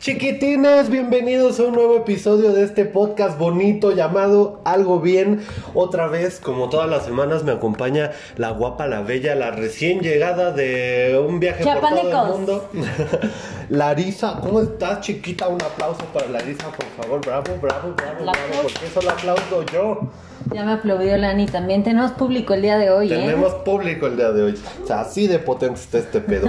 Chiquitines, bienvenidos a un nuevo episodio de este podcast bonito llamado Algo Bien. Otra vez, como todas las semanas, me acompaña la guapa, la bella, la recién llegada de un viaje por todo el mundo. Larisa, ¿cómo estás, chiquita? Un aplauso para Larisa, por favor. Bravo, bravo, bravo, bravo. Porque eso lo aplaudo yo. Ya me aplaudió Lani. También tenemos público el día de hoy, ¿eh? Tenemos público el día de hoy. O sea, así de potente está este pedo.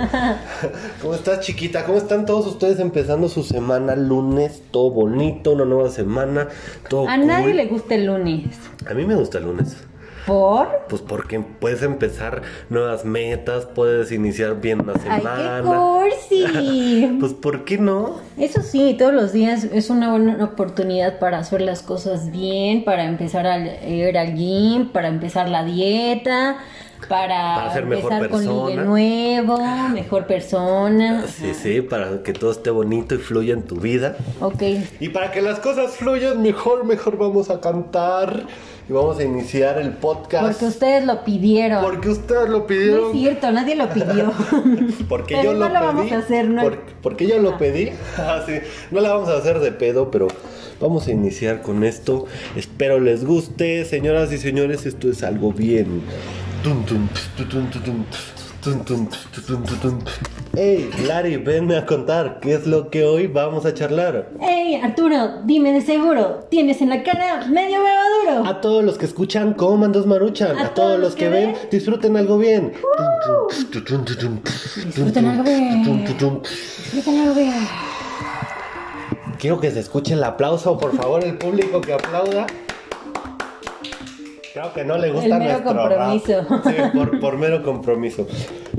¿Cómo estás, chiquita? ¿Cómo están todos ustedes empezando su semana lunes? Todo bonito, una nueva semana, todo A nadie le gusta el lunes. A mí me gusta el lunes. ¿Por? Pues porque puedes empezar nuevas metas, puedes iniciar bien la semana. ¡Ay, qué cursi! pues ¿por qué no? Eso sí, todos los días es una buena oportunidad para hacer las cosas bien, para empezar a ir al gym, para empezar la dieta, para, Para ser mejor empezar con ligue persona. nuevo, mejor persona. Sí, sí, para que todo esté bonito y fluya en tu vida. Ok. Y para que las cosas fluyan mejor, mejor vamos a cantar y vamos a iniciar el podcast. Porque ustedes lo pidieron. Porque ustedes lo No pidieron. es cierto, nadie lo pidió. Porque Pero yo lo no lo pedí. vamos a hacer, ¿no? Por- porque yo lo pedí. Ah, sí. No la vamos a hacer de pedo, pero vamos a iniciar con esto. Espero les guste. Señoras y señores, esto es algo bien. Tum, tum, tu, tum, Hey, Lari, venme a contar qué es lo que hoy vamos a charlar. Ey, Arturo, dime de seguro, ¿tienes en la cara medio huevo duro? A todos los que escuchan, coman dos maruchan. A, todos los que ven, disfruten algo bien. Disfruten algo bien. Disfruten algo bien. Quiero que se escuche el aplauso, por favor, el público que aplauda. Creo que no le gusta El mero nuestro compromiso. rap. Sí, por, por mero compromiso.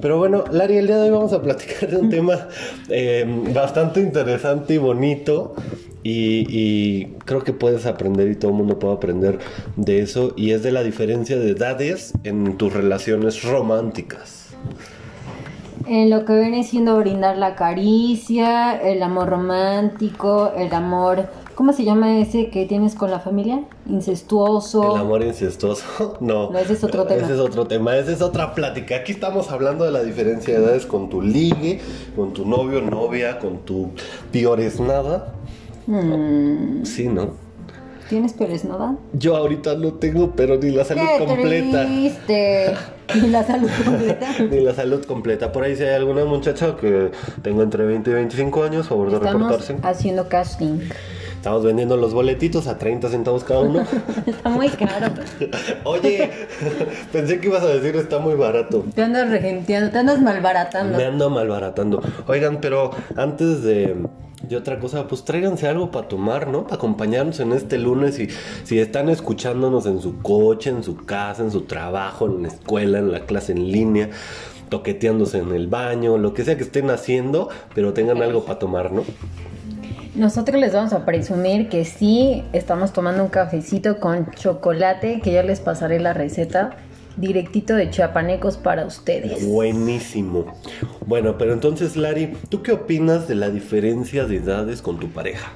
Pero bueno, Lari, el día de hoy vamos a platicar de un tema eh, bastante interesante y bonito. Y, y creo que puedes aprender y todo el mundo puede aprender de eso. Y es de la diferencia de edades en tus relaciones románticas. En lo que viene siendo brindar la caricia, el amor romántico, el amor, ¿cómo se llama ese que tienes con la familia? Incestuoso. El amor incestuoso, no. No, ese es otro tema. Ese es otro tema, esa es otra plática. Aquí estamos hablando de la diferencia de edades con tu ligue, con tu novio, novia, con tu piores nada. Mm, Sí, ¿no? ¿Tienes peresnoda? Yo ahorita no tengo, pero ni la salud ¡Qué completa. triste! ¿Y la salud completa? Ni la salud completa. Por ahí si hay alguna muchacha que tenga entre 20 y 25 años, favor de Estamos reportarse. haciendo casting. Estamos vendiendo los boletitos a 30 centavos cada uno. Está muy caro. Oye, pensé que ibas a decir está muy barato. Te andas regenteando, te andas malbaratando. Me ando malbaratando. Oigan, pero antes de, de otra cosa, pues tráiganse algo para tomar, ¿no? Para acompañarnos en este lunes. Y si están escuchándonos en su coche, en su casa, en su trabajo, en la escuela, en la clase en línea, toqueteándose en el baño, lo que sea que estén haciendo, pero tengan algo para tomar, ¿no? Nosotros les vamos a presumir que sí estamos tomando un cafecito con chocolate, que ya les pasaré la receta directito de chiapanecos para ustedes. Buenísimo. Bueno, pero entonces, Lari, ¿tú qué opinas de la diferencia de edades con tu pareja?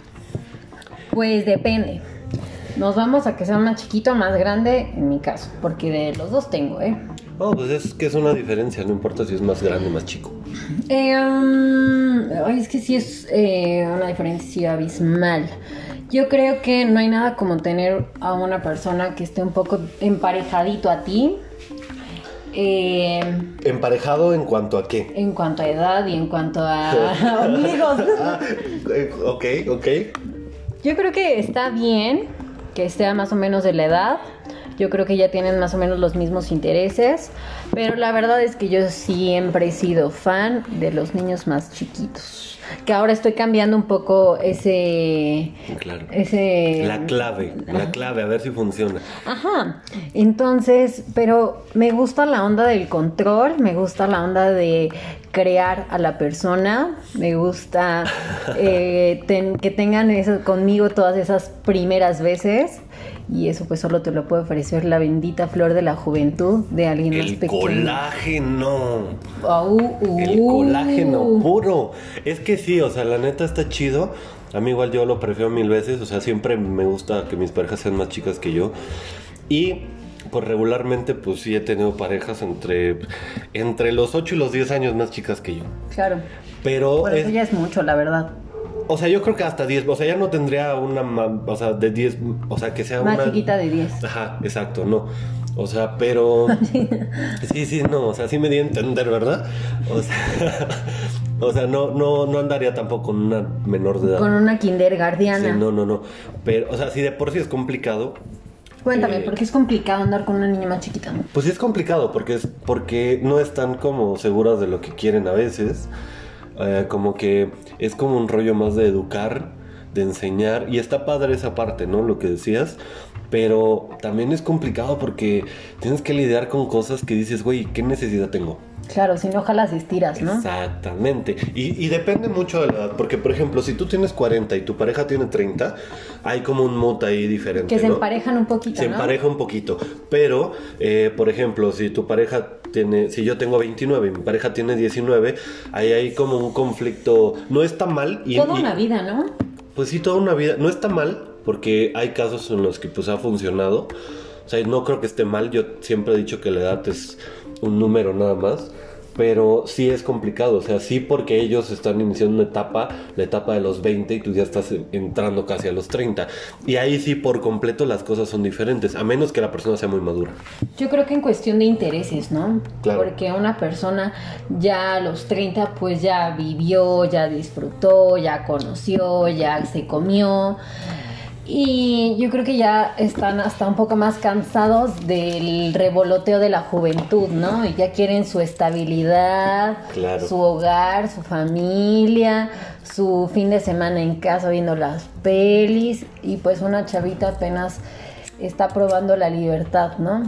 Pues depende. Nos vamos a que sea más chiquito o más grande, en mi caso, porque de los dos tengo, ¿eh? No, pues es que es una diferencia, no importa si es más grande o más chico. Eh, um, es que sí es eh, una diferencia abismal. Yo creo que no hay nada como tener a una persona que esté un poco emparejadito a ti. eh, ¿Emparejado en cuanto a qué? en cuanto a edad y en cuanto a amigos. Ah, ok, ok. Yo creo que está bien que sea más o menos de la edad. Yo creo que ya tienen más o menos los mismos intereses. Pero la verdad es que yo siempre he sido fan de los niños más chiquitos. Que ahora estoy cambiando un poco ese. Claro. Ese. La clave, la clave, a ver si funciona. Ajá. Entonces, pero me gusta la onda del control, me gusta la onda de crear a la persona, me gusta eh, ten- que tengan eso conmigo todas esas primeras veces. Y eso pues solo te lo puede ofrecer la bendita flor de la juventud de alguien más El pequeño. colágeno. Au, uh. El colágeno puro. Es que sí, o sea, la neta está chido. A mí igual yo lo prefiero mil veces. O sea, siempre me gusta que mis parejas sean más chicas que yo. Y pues regularmente pues sí he tenido parejas entre, entre los 8 y los 10 años más chicas que yo. Claro. Pero Por eso es- ya es mucho, la verdad. O sea, yo creo que hasta 10, o sea, ya no tendría una, o sea, de 10, o sea, que sea Más una... chiquita de 10. Ajá, exacto, no. O sea, pero... Sí, sí, no, o sea, sí me di a entender, ¿verdad? O sea, o sea no, no, no andaría tampoco con una menor de edad. Con una kindergardiana. Sí, no, no, no. Pero, o sea, si de por sí es complicado, Cuéntame, Eh, porque es complicado andar con una niña más chiquita. pues sí es complicado porque es porque no están como seguras de lo que quieren a veces. Eh, como que es como un rollo más de educar, de enseñar y está padre esa parte, ¿no? Lo que decías. Pero también es complicado porque tienes que lidiar con cosas que dices, güey, ¿qué necesidad tengo? Claro, si no jalas estiras, ¿no? Exactamente. Y, y depende mucho de la edad. Porque, por ejemplo, si tú tienes 40 y tu pareja tiene 30, hay como un mood ahí diferente. Que se ¿no? emparejan un poquito, Se ¿no? empareja un poquito. Pero, eh, por ejemplo, si tu pareja tiene. Si yo tengo 29 y mi pareja tiene 19, ahí hay como un conflicto. No está mal. Y, Toda y- una vida, ¿no? Pues sí, toda una vida. No está mal, porque hay casos en los que pues ha funcionado. O sea, no creo que esté mal. Yo siempre he dicho que la edad es un número nada más. Pero sí es complicado, o sea, sí porque ellos están iniciando una etapa, la etapa de los 20 y tú ya estás entrando casi a los 30. Y ahí sí por completo las cosas son diferentes, a menos que la persona sea muy madura. Yo creo que en cuestión de intereses, ¿no? Claro. Porque una persona ya a los 30 pues ya vivió, ya disfrutó, ya conoció, ya se comió. Y yo creo que ya están hasta un poco más cansados del revoloteo de la juventud, ¿no? Y ya quieren su estabilidad, Claro. su hogar, su familia, su fin de semana en casa viendo las pelis. Y pues una chavita apenas está probando la libertad, ¿no?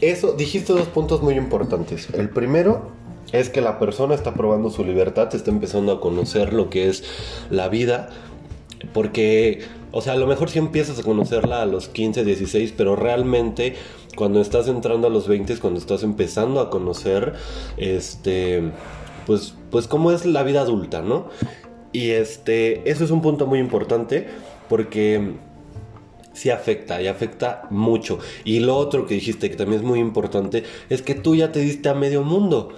Eso, dijiste dos puntos muy importantes. El primero es que la persona está probando su libertad, está empezando a conocer lo que es la vida, porque, o sea, a lo mejor sí empiezas a conocerla a los 15, 16, pero realmente cuando estás entrando a los 20, cuando estás empezando a conocer, este, pues, pues cómo es la vida adulta, ¿no? Y este, eso es un punto muy importante porque sí afecta y afecta mucho. Y lo otro que dijiste que también es muy importante es que tú ya te diste a medio mundo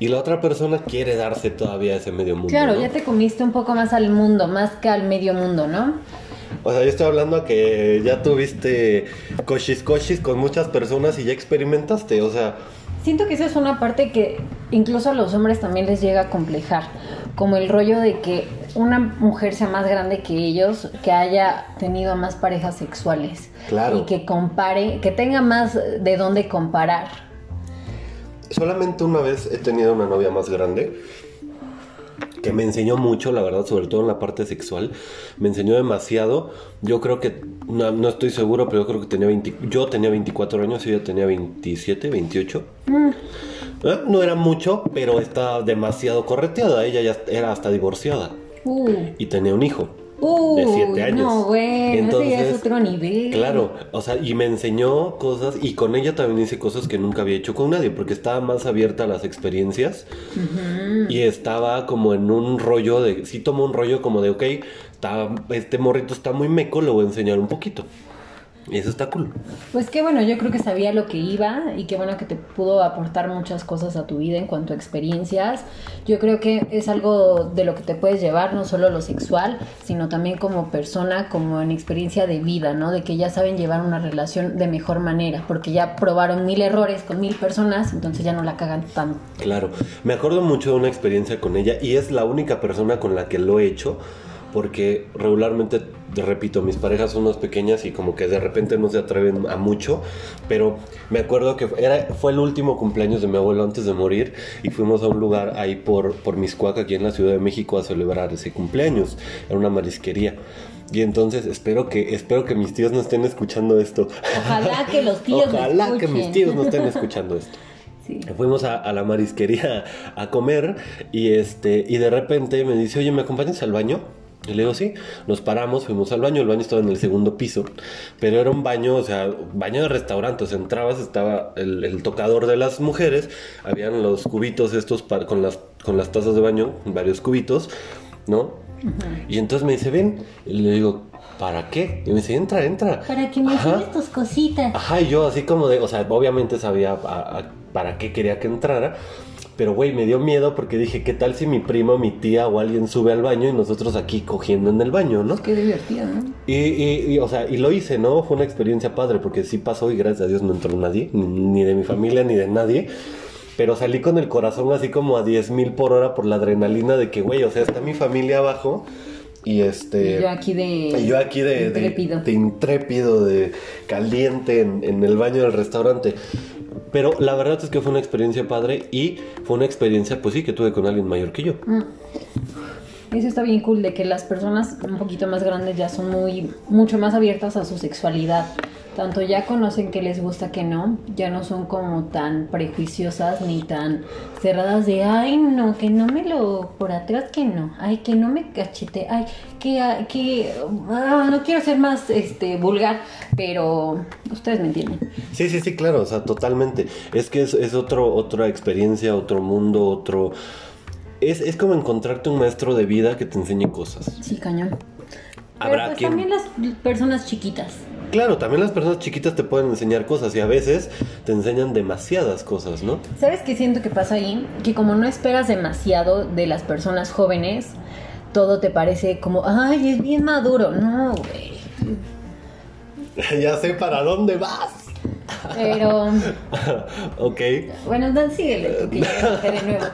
y la otra persona quiere darse todavía a ese medio mundo. Claro, ¿no? ya te comiste un poco más al mundo, más que al medio mundo, ¿no? O sea, yo estoy hablando a que ya tuviste cochis cochis con muchas personas y ya experimentaste, o sea, Siento que esa es una parte que incluso a los hombres también les llega a complejar, como el rollo de que una mujer sea más grande que ellos, que haya tenido más parejas sexuales Claro. y que compare, que tenga más de dónde comparar. solamente una vez he tenido una novia más grande que me enseñó mucho, la verdad, sobre todo en la parte sexual. Me enseñó demasiado. Yo creo que, no, no estoy seguro, pero yo creo que tenía 20, yo tenía 24 años y ella tenía 27, 28. Eh, No era mucho, pero estaba demasiado correteada. Ella ya era hasta divorciada Uh, y tenía un hijo. De siete años. No, bueno, ese ya es Entonces, otro nivel. Claro, o sea, y me enseñó cosas y con ella también hice cosas que nunca había hecho con nadie porque estaba más abierta a las experiencias y estaba como en un rollo de, sí tomó un rollo como de, ok, está, este morrito está muy meco, le voy a enseñar un poquito. Y eso está cool. Pues qué bueno, yo creo que sabía lo que iba y qué bueno que te pudo aportar muchas cosas a tu vida en cuanto a experiencias. Yo creo que es algo de lo que te puedes llevar, no solo lo sexual, sino también como persona, como en experiencia de vida, ¿no? De que ya saben llevar una relación de mejor manera, porque ya probaron mil errores con mil personas, entonces ya no la cagan tanto. Claro, me acuerdo mucho de una experiencia con ella y es la única persona con la que lo he hecho porque regularmente, te repito, mis parejas son más pequeñas y como que de repente no se atreven a mucho, pero me acuerdo que era, fue el último cumpleaños de mi abuelo antes de morir y fuimos a un lugar ahí por, por Miscuac, aquí en la Ciudad de México, a celebrar ese cumpleaños, era una marisquería. Y entonces espero que espero que mis tíos no estén escuchando esto. Ojalá que los tíos Ojalá que mis tíos no estén escuchando esto. Sí. Fuimos a, a la marisquería a comer y este y de repente me dice, oye, ¿me acompañas al baño? Y le digo, sí, nos paramos, fuimos al baño, el baño estaba en el segundo piso, pero era un baño, o sea, baño de restaurante, o sea, entrabas, estaba el, el tocador de las mujeres, habían los cubitos estos con, las, con las tazas de baño, varios cubitos, ¿no? Y entonces me dice, ven, y le digo, ¿para qué? Y me dice, entra, entra. Para que me enseñes tus cositas. Ajá, y yo así como de, o sea, obviamente sabía a- a- para qué quería que entrara, Pero, güey, me dio miedo porque dije, ¿qué tal si mi prima, mi tía o alguien sube al baño y nosotros aquí cogiendo en el baño, ¿no? Qué divertido, ¿no? Y, y- y, o sea, y lo hice, ¿no? Fue una experiencia padre porque sí pasó y gracias a Dios no entró nadie, ni, de mi familia ni de nadie. Pero salí con el corazón así como a 10 mil por hora por la adrenalina de que, güey, o sea, está mi familia abajo y este... Y yo aquí de. Y yo aquí de, de- Intrépido. de intrépido, de caliente en, en el baño del restaurante. Pero la verdad es que fue una experiencia padre y fue una experiencia, pues sí, que tuve con alguien mayor que yo. Mm. Eso está bien cool de que las personas un poquito más grandes ya son muy mucho más abiertas a su sexualidad. Tanto ya conocen que les gusta que no, ya no son como tan prejuiciosas ni tan cerradas de ay no, que no me lo por atrás que no, ay que no me cachete, ay que ah, que ah, no quiero ser más este vulgar, pero ustedes me entienden. Sí, sí, sí, claro, o sea, totalmente. Es que es, es otro, otra experiencia, otro mundo, otro... Es, es como encontrarte un maestro de vida que te enseñe cosas. Sí, cañón. Pero Habrá pues quien- también las personas chiquitas. Claro, también las personas chiquitas te pueden enseñar cosas y a veces te enseñan demasiadas cosas, ¿no? ¿Sabes qué siento que pasa ahí? Que como no esperas demasiado de las personas jóvenes, todo te parece como, ay, es bien maduro. No, güey. ya sé para dónde vas. Pero, ok. bueno, Dan, síguele, tú que de nuevo.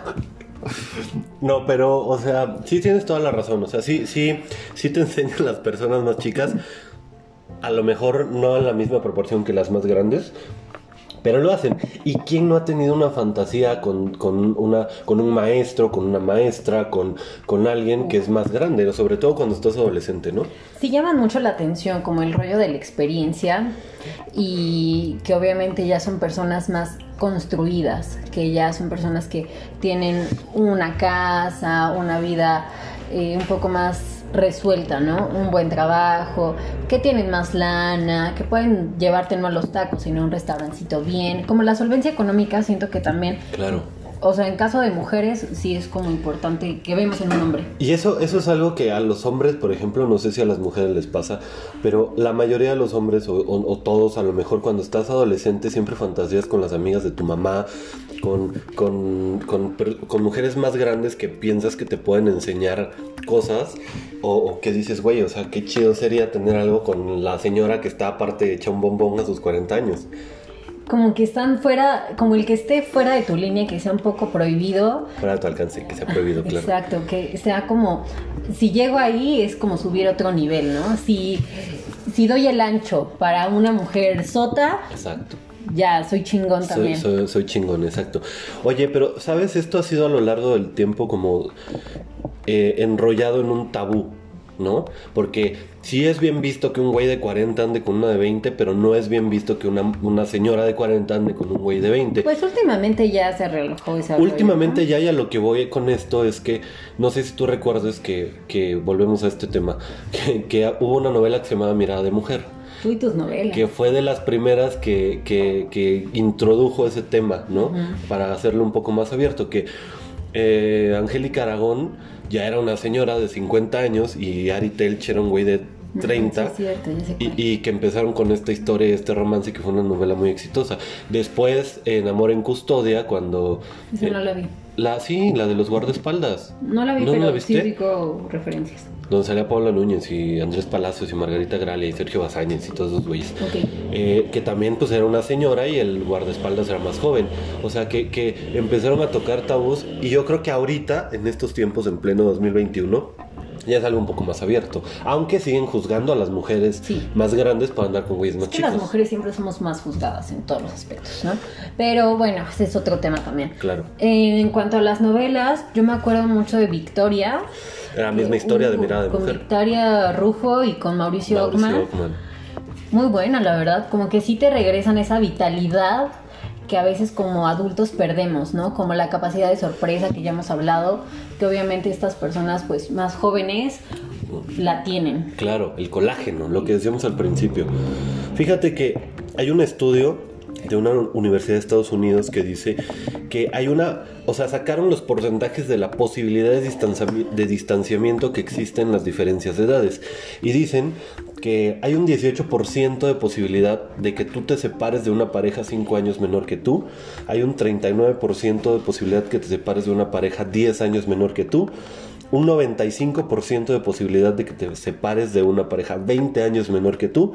No, pero, o sea, sí tienes toda la razón. O sea, sí, sí, sí te enseñan las personas más chicas. A lo mejor no en la misma proporción que las más grandes. Pero lo hacen. ¿Y quién no ha tenido una fantasía con, con una, con un maestro, con una maestra, con, con alguien que es más grande? Sobre todo cuando estás adolescente, ¿no? Sí llaman mucho la atención como el rollo de la experiencia y que obviamente ya son personas más construidas, que ya son personas que tienen una casa, una vida eh, un poco más resuelta, ¿no? Un buen trabajo, que tienen más lana, que pueden llevarte no a los tacos, sino a un restaurancito bien. Como la solvencia económica, siento que también, Claro. O sea, en caso de mujeres, sí es como importante que vemos en un hombre. Y eso, eso es algo que a los hombres, por ejemplo, no sé si a las mujeres les pasa, pero la mayoría de los hombres, o, todos, a lo mejor cuando estás adolescente, siempre fantasías con las amigas de tu mamá, con, con, con mujeres más grandes que piensas que te pueden enseñar cosas, o, o que dices, güey, o sea, qué chido sería tener algo con la señora que está aparte hecha un bombón a sus 40 años. Como que están fuera, como el que esté fuera de tu línea, que sea un poco prohibido. Para tu alcance, que sea prohibido, claro. Exacto, que sea como, si llego ahí es como subir otro nivel, ¿no? Si, si doy el ancho para una mujer sota, Exacto. ya soy chingón Soy, también. soy- soy chingón, exacto. Oye, pero, ¿sabes? Esto ha sido a lo largo del tiempo como eh, enrollado en un tabú, ¿no? Porque sí es bien visto que un güey de 40 ande con una de 20, pero no es bien visto que una, una señora de 40 ande con un güey de 20. Pues últimamente ya se relajó rollo, Últimamente ¿no? ya y a lo que voy con esto es que, no sé si tú recuerdas que, que volvemos a este tema, que, que hubo una novela que se llamaba Mirada de Mujer Tú y tus novelas. que fue de las primeras que, que- que introdujo ese tema, ¿no? Para hacerlo un poco más abierto, que eh, Angélica Aragón ya era una señora de 50 años y Ari Telch era un güey de 30. Sí, cierto, Y, y que empezaron con esta historia, este romance que fue una novela muy exitosa. Después, en Amor en Custodia, cuando... Esa eh, no la vi. la, sí, la de los guardaespaldas. No la vi, ¿no pero la sí viste? ubico referencias. Donde salía Paula Núñez y Andrés Palacios y Margarita Gralia y Sergio Bazáñez y todos esos güeyes. Ok. Eh, que también pues era una señora y el guardaespaldas era más joven. O sea que, que empezaron a tocar tabús y yo creo que ahorita, en estos tiempos, en pleno 2021, ya es algo un poco más abierto. Aunque siguen juzgando a las mujeres Sí. más grandes para andar con güeyes más Es que chicos. las mujeres siempre somos más juzgadas en todos los aspectos, ¿no? Pero bueno, ese es otro tema también. Claro. En cuanto a las novelas, yo me acuerdo mucho de Victoria. La misma historia de mirada de con mujer. Victoria Rufo y con Mauricio, Mauricio Ockman. Ockman. Muy buena, la verdad. Como que sí te regresan esa vitalidad que a veces como adultos perdemos, ¿no? Como la capacidad de sorpresa que ya hemos hablado, que obviamente estas personas pues más jóvenes la tienen. Claro, el colágeno, lo que decíamos al principio. Fíjate que hay un estudio de una universidad de Estados Unidos que dice que hay una, o sea, sacaron los porcentajes de la posibilidad de, distanciami- distanciamiento que existen en las diferencias de edades y dicen que hay un 18% de posibilidad de que tú te separes de una pareja 5 años menor que tú. Hay un 39% de posibilidad que te separes de una pareja 10 años menor que tú. Un 95% de posibilidad de que te separes de una pareja 20 años menor que tú.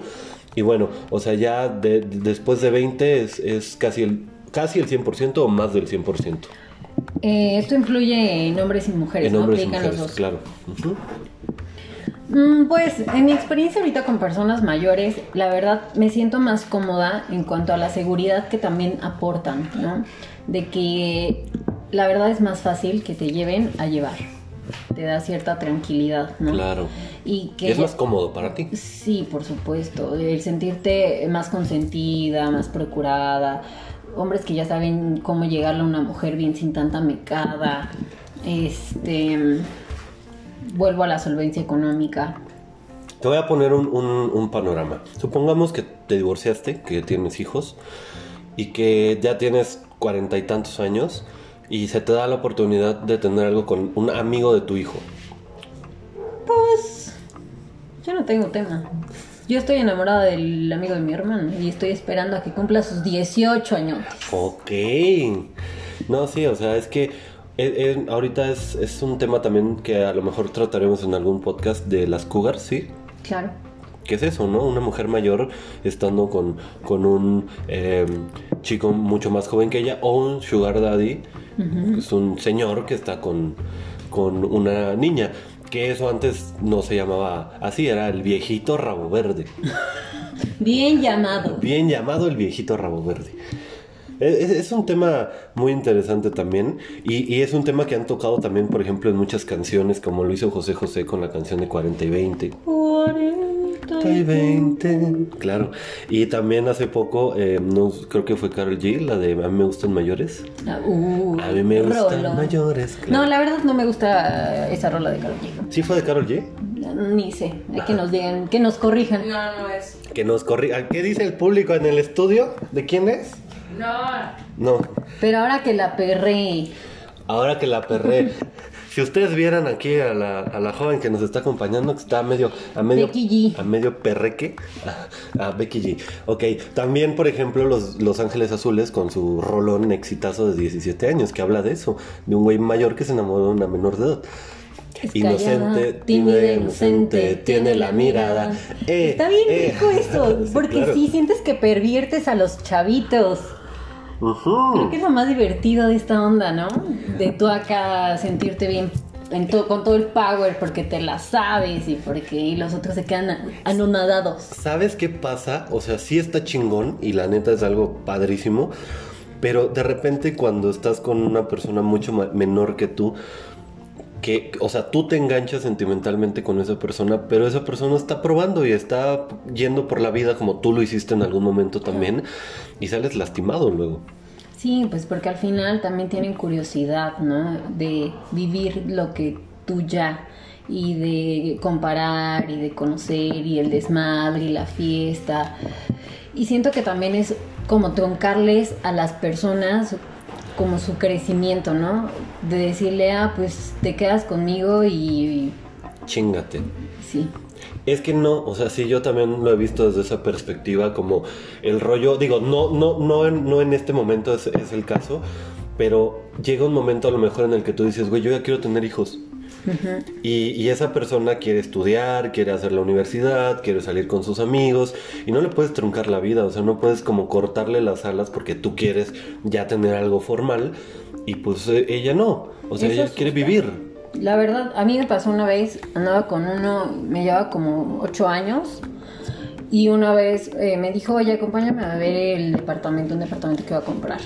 Y bueno, o sea, ya de- después de 20 es, es casi, el, casi el 100% o más del 100%. Eh, esto influye en hombres y mujeres, En ¿no? hombres y mujeres, los dos. claro. Mm, Pues en mi experiencia ahorita con personas mayores, la verdad me siento más cómoda en cuanto a la seguridad que también aportan, ¿no? De que la verdad es más fácil que te lleven a llevar. Te da cierta tranquilidad, ¿no? Claro. Y que es más cómodo para ti. Sí, por supuesto. El sentirte más consentida, más procurada. Hombres que ya saben cómo llegarle a una mujer bien sin tanta mecada. Este. Vuelvo a la solvencia económica. Te voy a poner un, un- un panorama. Supongamos que te divorciaste, que tienes hijos y que ya tienes cuarenta y tantos años y se te da la oportunidad de tener algo con un amigo de tu hijo. Pues. Yo no tengo tema. Yo estoy enamorada del amigo de mi hermano y estoy esperando a que cumpla sus 18 años. Ok. No, sí, o sea, es que es- es- ahorita es, es un tema también que a lo mejor trataremos en algún podcast de las cougars, ¿sí? Claro. ¿Qué es eso, no? Una mujer mayor estando con, con un eh, chico mucho más joven que ella o un sugar daddy, es un señor que está con, con una niña. Que eso antes no se llamaba así, era el viejito rabo verde. Bien llamado. Bien llamado el viejito rabo verde. Es, es un tema muy interesante también y, y es un tema que han tocado también, por ejemplo, en muchas canciones, como lo hizo José José con la canción de 40 y 20. 40 y 20. Claro. Y también hace poco, eh, no, creo que fue Carol G, la de A mí me gustan mayores. Ah, uh, A mí me gustan mayores. claro. No, la verdad no me gusta esa rola de Karol G. ¿Sí fue de Carol G? Ni sé, hay que nos digan, que nos corrijan. No, no es. Que nos corrija. ¿Qué dice el público en el estudio? ¿De quién es? No. No. Pero ahora que la perré, Ahora que la perré. si ustedes vieran aquí a la, a la joven que nos está acompañando, que está a medio, a medio, Becky G. a medio perreque, a, a Becky G. Ok, también, por ejemplo, los, los Ángeles Azules con su rolón exitazo de 17 años, que habla de eso, de un güey mayor que se enamoró de una menor de edad. Es Inocente, tímida, inocente, tiene la mirada. Eh, Está bien eh. rico eso, porque claro. sí sientes que perviertes a los chavitos. Creo que es lo más divertido de esta onda, ¿no? De tú acá sentirte bien en con todo el power porque te la sabes y porque y los otros se quedan anonadados. ¿Sabes qué pasa? O sea, sí está chingón y la neta es algo padrísimo, pero de repente cuando estás con una persona mucho menor que tú, que, o sea, tú te enganchas sentimentalmente con esa persona, pero esa persona está probando y está yendo por la vida como tú lo hiciste en algún momento también y sales lastimado luego. Sí, pues porque al final también tienen curiosidad, ¿no? De vivir lo que tú ya y de comparar y de conocer y el desmadre y la fiesta. Y siento que también es como truncarles a las personas como su crecimiento, ¿no? De decirle, ah, pues te quedas conmigo y, Chingate. y sí. Es que no, o sea, sí, yo también lo he visto desde esa perspectiva, como el rollo, digo, no, no, no, en, no en este momento es, es el caso, pero llega un momento a lo mejor en el que tú dices, güey, yo ya quiero tener hijos. Y, y esa persona quiere estudiar, quiere hacer la universidad, quiere salir con sus amigos, y no le puedes truncar la vida, o sea, no puedes como cortarle las alas porque tú quieres ya tener algo formal, y pues eh, ella no, o sea, ella asusta. quiere vivir. La verdad, a mí me pasó una vez, andaba con uno, me llevaba como ocho años, y una vez eh, me dijo, oye, acompáñame a ver el departamento, un departamento que va a comprar.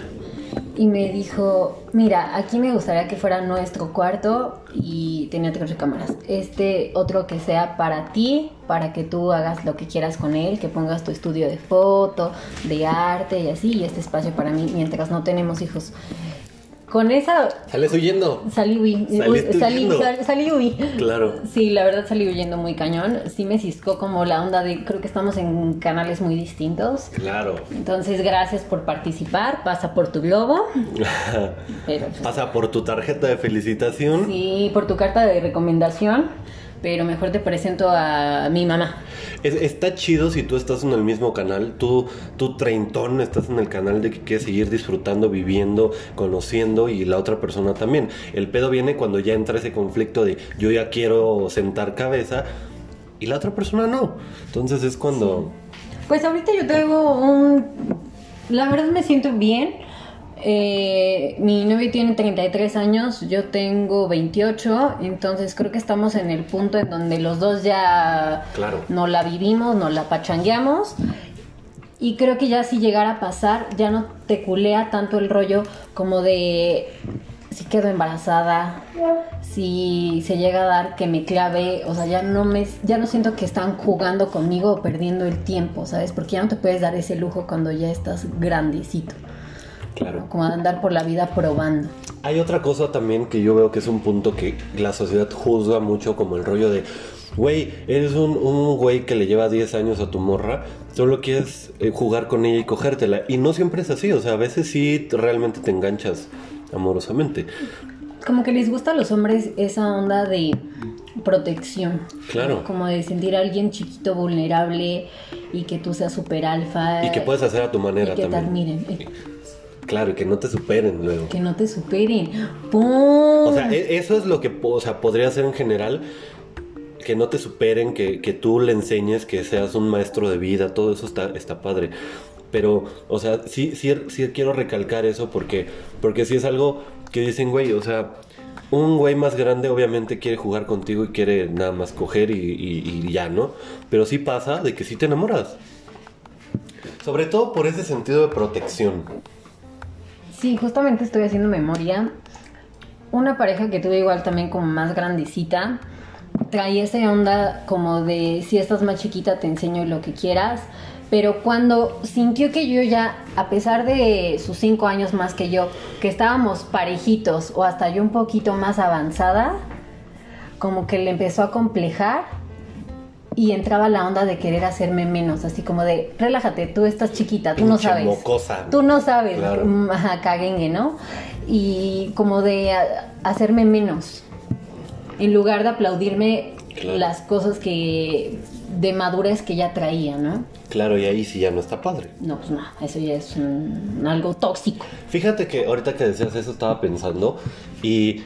Y me dijo, mira, aquí me gustaría que fuera nuestro cuarto y tenía tres recámaras. Este otro que sea para ti, para que tú hagas lo que quieras con él, que pongas tu estudio de foto, de arte y así, y este espacio para mí mientras no tenemos hijos. Con esa Sales huyendo. Salí, Saliste salí, sal- salí. Claro. Sí, la verdad salí huyendo muy cañón. Sí me ciscó como la onda de, creo que estamos en canales muy distintos. Claro. Entonces, gracias por participar. Pasa por tu globo. Pero, pues, Pasa por tu tarjeta de felicitación. sí, por tu carta de recomendación. Pero mejor te presento a mi mamá. Es- está chido si tú estás en el mismo canal, tú, tú treintón estás en el canal de que quieres seguir disfrutando, viviendo, conociendo y la otra persona también. El pedo viene cuando ya entra ese conflicto de yo ya quiero sentar cabeza y la otra persona no. Entonces es cuando... Pues ahorita yo tengo un... La verdad me siento bien. Eh, mi novio tiene 33 años, yo tengo 28, entonces creo que estamos en el punto en donde los dos ya Claro. no la vivimos, no la pachangueamos. Y creo que ya si llegara a pasar, ya no te culea tanto el rollo como de si quedo embarazada, si se llega a dar que me clave, o sea, ya no me ya no siento que están jugando conmigo o perdiendo el tiempo, ¿sabes? Porque ya no te puedes dar ese lujo cuando ya estás grandecito, Claro. como andar por la vida probando. Hay otra cosa también que yo veo que es un punto que la sociedad juzga mucho como el rollo de, güey, eres un, un güey que le lleva 10 años a tu morra, solo quieres eh, jugar con ella y cogértela. Y no siempre es así, o sea, a veces sí realmente te enganchas amorosamente. Como que les gusta a los hombres esa onda de protección. Claro. Como de sentir a alguien chiquito, vulnerable y que tú seas super alfa. Y que puedes hacer a tu manera y que te también. admiren. Claro, y que no te superen luego. Que no te superen. ¡Pum! O sea, e- eso es lo que o sea, podría ser en general. Que no te superen, que, que tú le enseñes, que seas un maestro de vida, todo eso está, está padre. Pero, o sea, sí, sí, sí quiero recalcar eso porque, porque sí es algo que dicen, güey, o sea, un güey más grande obviamente quiere jugar contigo y quiere nada más coger y, y- y ya, ¿no? Pero sí pasa de que sí te enamoras. Sobre todo por ese sentido de protección. Sí, justamente estoy haciendo memoria. Una pareja que tuve igual también como más grandecita. Traía esa onda como de si estás más chiquita te enseño lo que quieras. Pero cuando sintió que yo ya, a pesar de sus cinco años más que yo, que estábamos parejitos o hasta yo un poquito más avanzada, como que le empezó a complejar y entraba la onda de querer hacerme menos, así como de, relájate, tú estás chiquita, tú no sabes. mocosa. Tú no sabes, Claro. mm, caguengue, ¿no? Y como de hacerme menos, en lugar de aplaudirme Claro. las cosas que de madurez que ya traía, ¿no? Claro, y ahí sí ya no está padre. No, pues no, eso ya es un- algo tóxico. Fíjate que ahorita que decías eso estaba pensando y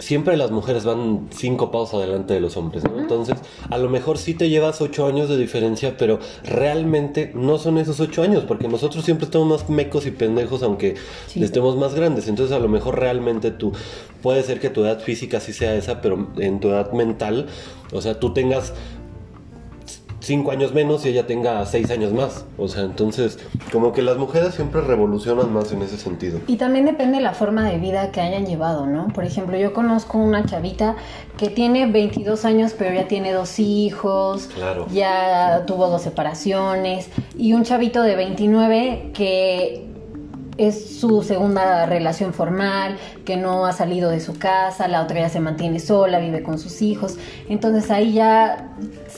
siempre las mujeres van cinco pasos adelante de los hombres, ¿no? Entonces, a lo mejor sí te llevas ocho años de diferencia, pero realmente no son esos ocho años, porque nosotros siempre estamos más mecos y pendejos aunque Sí. estemos más grandes. Entonces, a lo mejor realmente tú, puede ser que tu edad física sí sea esa, pero en tu edad mental, o sea, tú tengas cinco años menos y ella tenga seis años más. O sea, entonces, como que las mujeres siempre revolucionan más en ese sentido. Y también depende de la forma de vida que hayan llevado, ¿no? Por ejemplo, yo conozco una chavita que tiene 22 años, pero ya tiene dos hijos, Claro. ya tuvo dos separaciones, y un chavito de 29 que es su segunda relación formal, que no ha salido de su casa, la otra ya se mantiene sola, vive con sus hijos. Entonces ahí ya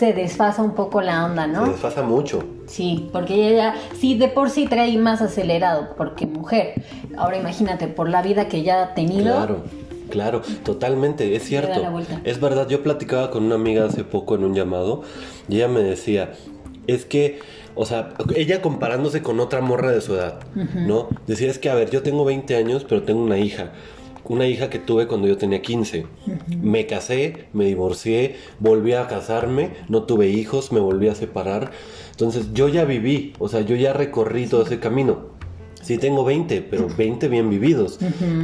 se desfasa un poco la onda, Se ¿no? desfasa mucho. Sí, porque ella ya, sí, de por sí trae más acelerado, porque mujer. Ahora imagínate, por la vida que ya ha tenido. Claro, claro, totalmente, es cierto. Es verdad, yo platicaba con una amiga hace poco en un llamado y ella me decía, es que, o sea, ella comparándose con otra morra de su edad, ¿no? Decía, es que, a ver, yo tengo 20 años, pero tengo una hija. Una hija que tuve cuando yo tenía 15. Me casé, me divorcié, volví a casarme, no tuve hijos, me volví a separar. Entonces yo ya viví, o sea, yo ya recorrí todo ese camino. Sí tengo 20, pero 20 bien vividos.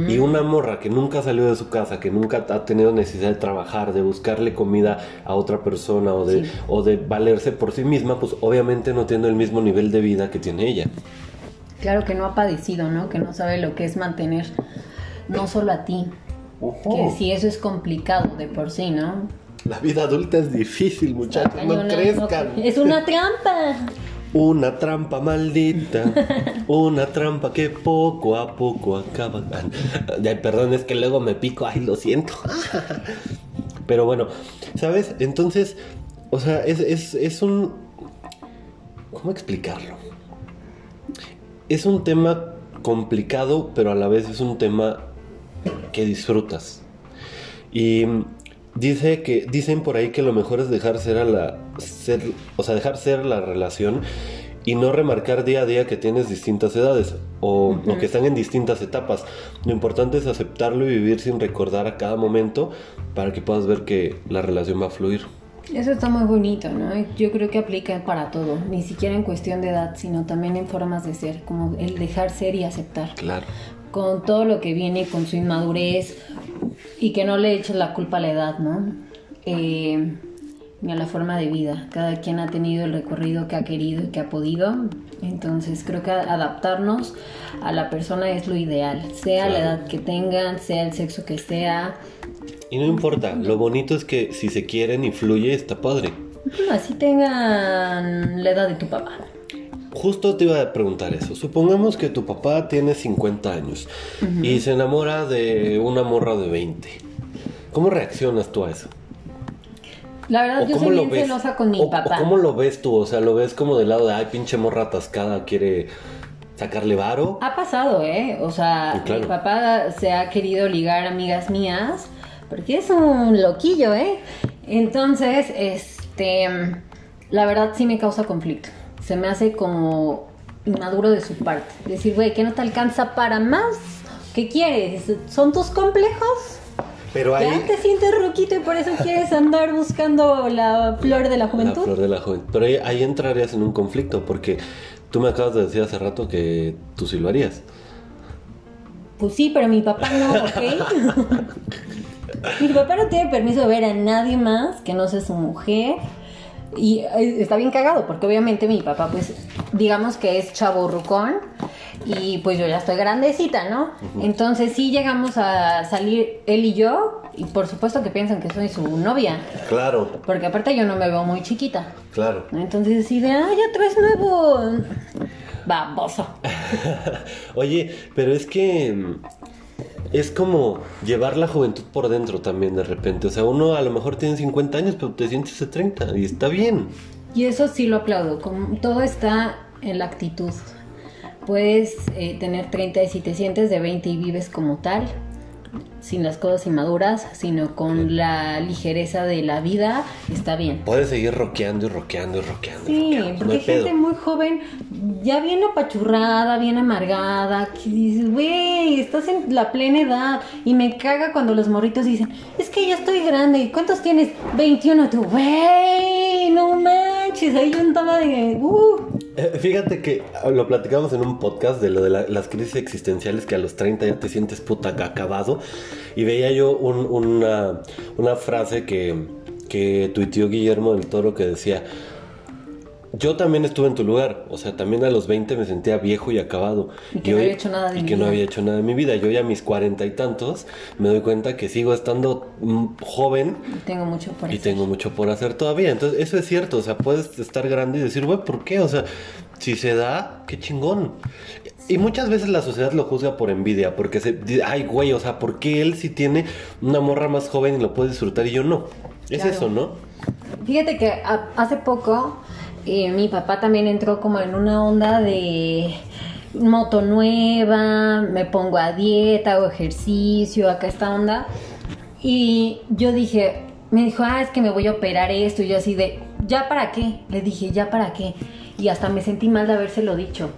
Y una morra que nunca salió de su casa, que nunca ha tenido necesidad de trabajar, de buscarle comida a otra persona o de, Sí. o de valerse por sí misma, pues obviamente no tiene el mismo nivel de vida que tiene ella. Claro que no ha padecido, ¿no? Que no sabe lo que es mantener no solo a ti. Que sí, eso es complicado de por sí, ¿no? La vida adulta es difícil, muchachos, no crezcan. no- es una trampa. Una trampa maldita, una trampa que poco a poco acaba. Ay, perdón, es que luego me pico, ay, lo siento. Pero bueno, ¿sabes? Entonces, o sea, es, es, es un... ¿Cómo explicarlo? Es un tema complicado, pero a la vez es un tema que disfrutas. Y Dice que, dicen por ahí que lo mejor es dejar ser a la, ser, o sea, dejar ser la relación y no remarcar día a día que tienes distintas edades o, o que están en distintas etapas. Lo importante es aceptarlo y vivir sin recordar a cada momento para que puedas ver que la relación va a fluir. Eso está muy bonito, ¿no? Yo creo que aplica para todo, ni siquiera en cuestión de edad, sino también en formas de ser, como el dejar ser y aceptar. Claro. Con todo lo que viene con su inmadurez y que no le eches la culpa a la edad, ¿no? Eh, ni a la forma de vida. Cada quien ha tenido el recorrido que ha querido y que ha podido. Entonces creo que adaptarnos a la persona es lo ideal, sea la edad que tengan, sea el sexo que sea. Y no importa, lo bonito es que si se quieren y fluye, está padre. Así tengan la edad de tu papá. Justo te iba a preguntar eso. Supongamos que tu papá tiene 50 años y se enamora de una morra de 20. ¿Cómo reaccionas tú a eso? La verdad, yo soy bien celosa con mi o, papá. o ¿Cómo lo ves tú? O sea, ¿lo ves como del lado de, ay, pinche morra atascada, quiere sacarle varo? Ha pasado, ¿eh? O sea, claro. mi papá se ha querido ligar a amigas mías porque es un loquillo, ¿eh? Entonces, este, la verdad sí me causa conflicto. Se me hace como inmaduro de su parte. Decir, güey, que no te alcanza para más. ¿Qué quieres? ¿Son tus complejos? Pero ahí... Ya te sientes roquito y por eso quieres andar buscando la flor de la La juventud. flor de la juventud. Pero ahí, ahí entrarías en un conflicto porque tú me acabas de decir hace rato que tú sí lo harías. Pues sí, pero mi papá no, ¿ok? mi papá no tiene permiso de ver a nadie más que no sea su mujer. Y eh, está bien cagado, porque obviamente mi papá, pues, digamos que es chaborrucón. Y pues yo ya estoy grandecita, ¿no? Entonces sí llegamos a salir él y yo. Y por supuesto que piensan que soy su novia. Claro, Porque aparte yo no me veo muy chiquita. claro. Entonces así de, ah, ya traes nuevo. Baboso. Oye, pero es que es como llevar la juventud por dentro también de repente. O sea, uno a lo mejor tiene 50 años, pero te sientes de 30 y está bien. Y eso sí lo aplaudo, como todo está en la actitud. Puedes eh, tener 30 y si te sientes de 20 y vives como tal, sin las cosas inmaduras, sino con la ligereza de la vida, está bien. Puedes seguir rockeando y rockeando y rockeando. y Sí, rockeando, no porque hay pedo. gente muy joven, ya bien apachurrada, bien amargada, que dices, güey, estás en la plena edad. Y me caga cuando los morritos dicen, es que ya estoy grande. ¿Cuántos tienes? 21. Tú, güey, no manches. Ahí yo andaba de, uh. Eh, Fíjate que ah, lo platicamos en un podcast de lo de la- las crisis existenciales que a los 30 ya te sientes puta acabado. Y veía yo un- una, una frase que, que tuiteó Guillermo del Toro que decía, yo también estuve en tu lugar, o sea, también a los 20 me sentía viejo y acabado. Y que no había hecho nada de y mi que no vida. había hecho nada de mi vida. Yo ya a mis cuarenta y tantos me doy cuenta que sigo estando mm, joven Tengo mucho por y hacer. tengo mucho por hacer todavía. Entonces, eso es cierto. O sea, puedes estar grande y decir, güey, ¿por qué? O sea, si se da, qué chingón. Y muchas veces la sociedad lo juzga por envidia, porque se dice, ay, güey, o sea, ¿por qué él sí tiene una morra más joven y lo puede disfrutar y yo no? Es Claro. eso, ¿no? Fíjate que a- hace poco eh, mi papá también entró como en una onda de moto nueva, me pongo a dieta, hago ejercicio, acá esta onda. Y yo dije, me dijo, ah, es que me voy a operar esto. Y yo así de, ¿ya para qué? Le dije, ¿ya para qué? Y hasta me sentí mal de habérselo dicho.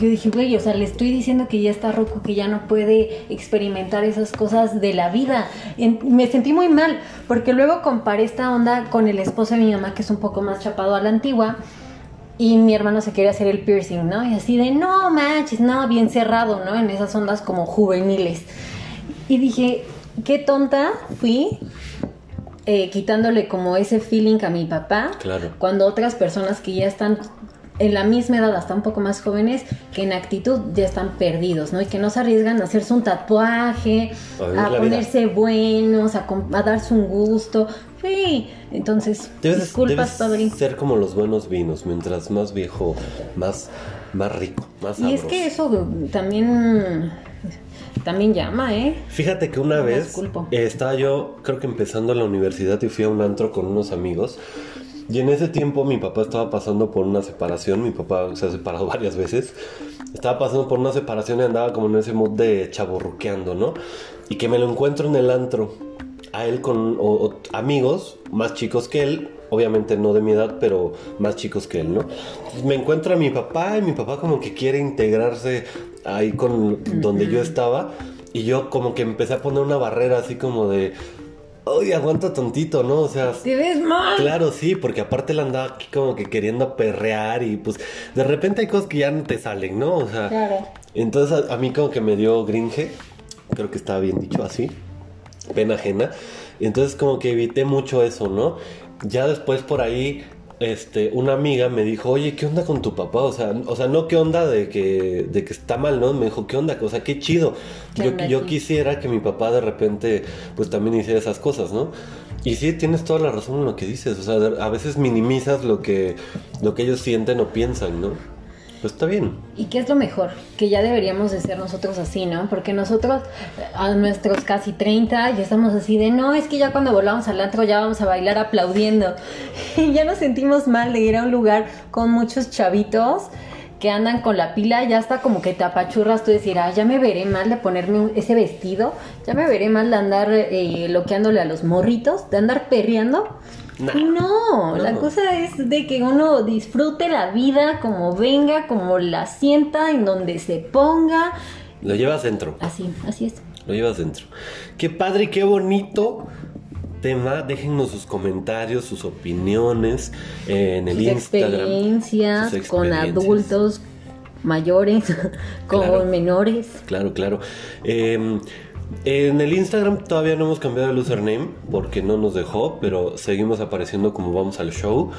Yo dije, güey, o sea, le estoy diciendo que ya está roco, que ya no puede experimentar esas cosas de la vida. En- me sentí muy mal, porque luego comparé esta onda con el esposo de mi mamá, que es un poco más chapado a la antigua, y mi hermano se quería hacer el piercing, ¿no? Y así de, no manches, no, bien cerrado, ¿no? En esas ondas como juveniles. Y dije, qué tonta fui. eh, quitándole como ese feeling a mi papá Claro. cuando otras personas que ya están en la misma edad, hasta un poco más jóvenes, que en actitud ya están perdidos, ¿no? Y que no se arriesgan a hacerse un tatuaje, A vida. ponerse buenos, a, a darse un gusto. Sí, entonces, Debes, disculpas, debes ser como los buenos vinos. Mientras más viejo, más, más rico, más Y sabroso. es que eso también, también llama, ¿eh? Fíjate que una No vez eh, estaba yo, creo que empezando la universidad y fui a un antro con unos amigos. Y en ese tiempo mi papá estaba pasando por una separación. Mi papá se ha separado varias veces. Estaba pasando por una separación y andaba como en ese mood de chaborruqueando, ¿no? Y que me lo encuentro en el antro a él con o- o amigos más chicos que él, obviamente no de mi edad, pero más chicos que él, ¿no? Me encuentro a mi papá y mi papá como que quiere integrarse ahí con donde yo estaba y yo como que empecé a poner una barrera así como de, oye, aguanta tontito, ¿no? O sea, ¿Te ves mal? Claro, sí, porque aparte él andaba aquí como que queriendo perrear y pues de repente hay cosas que ya no te salen, ¿no? O sea, Claro. entonces a, a mí como que me dio gringe, creo que estaba bien dicho así, pena ajena. Y entonces como que evité mucho eso, ¿no? Ya después por ahí, este, una amiga me dijo, oye, ¿qué onda con tu papá? O sea, o sea, no qué onda de que, de que está mal, ¿no? Me dijo, ¿qué onda? O sea, qué chido. ¿Qué Yo, yo quisiera que mi papá de repente, pues también hiciera esas cosas, ¿no? Y sí, tienes toda la razón en lo que dices. O sea, a veces minimizas lo que, lo que ellos sienten o piensan, ¿no? Pues está bien. ¿Y qué es lo mejor? Que ya deberíamos de ser nosotros así, ¿no? Porque nosotros a nuestros casi 30 ya estamos así de, no, es que ya cuando volvamos al antro ya vamos a bailar aplaudiendo. Y ya nos sentimos mal de ir a un lugar con muchos chavitos que andan con la pila, ya está como que te apachurras tú decir, ah, ya me veré mal de ponerme ese vestido, ya me veré mal de andar eh, loqueándole a los morritos, de andar perreando. Nah. No, la cosa es de que uno disfrute la vida como venga, como la sienta, en donde se ponga. Lo llevas dentro. Así, así es. Lo llevas dentro. Qué padre qué bonito tema. Déjennos sus comentarios, sus opiniones eh, en el Sus Instagram. experiencias Sus con experiencias. adultos mayores, con Claro. menores. Claro, claro. Eh, en el Instagram todavía no hemos cambiado el username porque no nos dejó, pero seguimos apareciendo como vamos al show.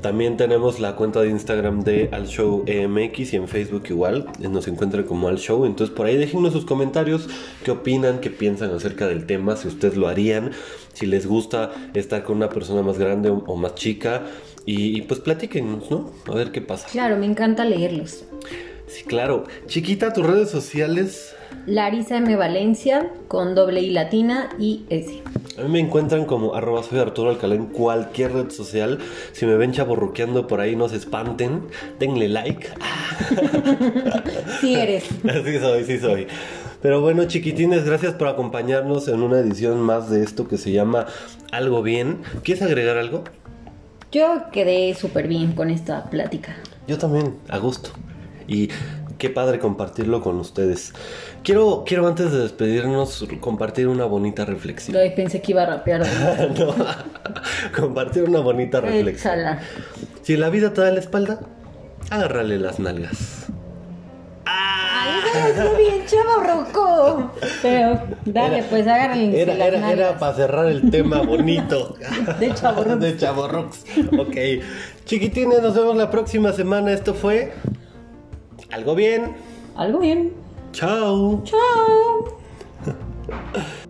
También tenemos la cuenta de Instagram de Al Show EMX y en Facebook igual nos encuentran como Al Show. Entonces por ahí déjennos sus comentarios, qué opinan, qué piensan acerca del tema, si ustedes lo harían, si les gusta estar con una persona más grande o, o más chica. Y, y pues platíquenos, ¿no? A ver qué pasa. Claro, me encanta leerlos. Sí, claro. Chiquita, tus redes sociales. Larisa M. Valencia con doble I latina y S. A mí me encuentran como arroba soy Arturo Alcalá en cualquier red social. Si me ven chaborruqueando por ahí, no se espanten. Denle like. Sí eres. Sí soy, sí soy. Pero bueno, chiquitines, gracias por acompañarnos en una edición más de esto que se llama Algo Bien. ¿Quieres agregar algo? Yo quedé súper bien con esta plática. Yo también, a gusto. Y qué padre compartirlo con ustedes. Quiero, quiero antes de despedirnos compartir una bonita reflexión. Ay, pensé que iba a rapear. No, compartir una bonita reflexión. Échala. Si la vida te da la espalda, agárrale las nalgas. Ay, eso es bien chavorroco. Pero dale, Era- pues agárrense Era, las era, para cerrar el tema bonito. De chavorrucos. De chavorrucos. Ok. Chiquitines, nos vemos la próxima semana. Esto fue algo bien. Algo bien. Chao. Chao.